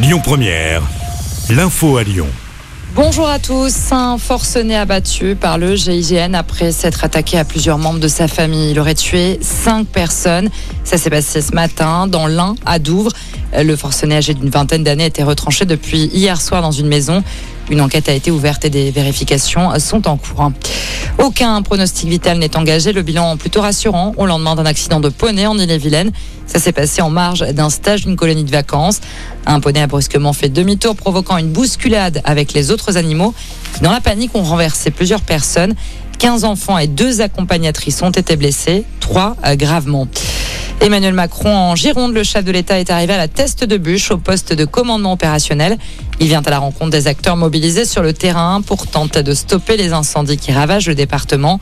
Lyon Première, l'info à Lyon. Bonjour à tous. Un forcené abattu par le GIGN après s'être attaqué à plusieurs membres de sa famille. Il aurait tué cinq personnes. Ça s'est passé ce matin dans l'Ain à Douvres. Le forcené âgé d'une vingtaine d'années était retranché depuis hier soir dans une maison. Une enquête a été ouverte et des vérifications sont en cours. Aucun pronostic vital n'est engagé. Le bilan plutôt rassurant au lendemain d'un accident de poney en Ille-et-Vilaine. Ça s'est passé en marge d'un stage d'une colonie de vacances. Un poney a brusquement fait demi-tour, provoquant une bousculade avec les autres animaux dans la panique, ont renversé plusieurs personnes. 15 enfants et deux accompagnatrices ont été blessés, trois gravement. Emmanuel Macron en Gironde, le chef de l'État est arrivé à la teste de bûche au poste de commandement opérationnel. Il vient à la rencontre des acteurs mobilisés sur le terrain pour tenter de stopper les incendies qui ravagent le département.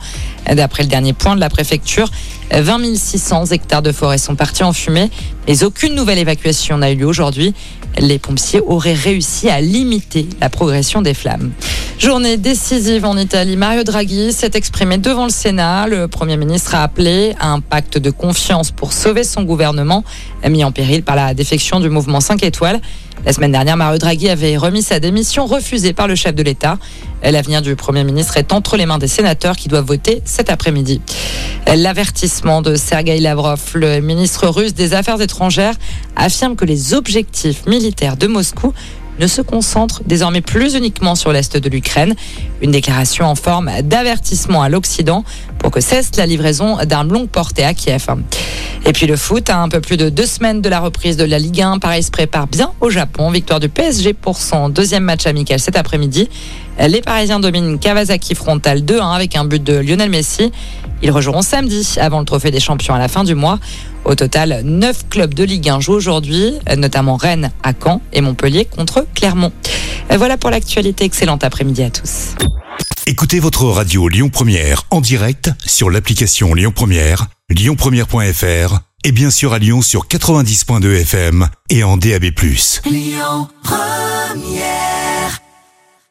D'après le dernier point de la préfecture, 20 600 hectares de forêt sont partis en fumée, mais aucune nouvelle évacuation n'a eu lieu aujourd'hui. Les pompiers auraient réussi à limiter la progression des flammes. Journée décisive en Italie. Mario Draghi s'est exprimé devant le Sénat. Le Premier ministre a appelé à un pacte de confiance pour sauver son gouvernement, mis en péril par la défection du mouvement 5 étoiles. La semaine dernière, Mario Draghi avait remis sa démission refusée par le chef de l'État. L'avenir du Premier ministre est entre les mains des sénateurs qui doivent voter cet après-midi. L'avertissement de Sergei Lavrov, le ministre russe des Affaires étrangères, affirme que les objectifs militaires de Moscou ne se concentre désormais plus uniquement sur l'Est de l'Ukraine. Une déclaration en forme d'avertissement à l'Occident pour que cesse la livraison d'armes longue portée à Kiev. Et puis le foot, à un peu plus de deux semaines de la reprise de la Ligue 1, Paris se prépare bien au Japon. Victoire du PSG pour son deuxième match amical cet après-midi. Les Parisiens dominent Kawasaki Frontal 2-1 avec un but de Lionel Messi. Ils rejoueront samedi avant le Trophée des Champions à la fin du mois. Au total, 9 clubs de Ligue 1 jouent aujourd'hui, notamment Rennes à Caen et Montpellier contre Clermont. Voilà pour l'actualité. Excellente après-midi à tous. Écoutez votre radio Lyon Première en direct sur l'application Lyon Première, lyonpremière.fr et bien sûr à Lyon sur 90.2 FM et en DAB+. Lyon Première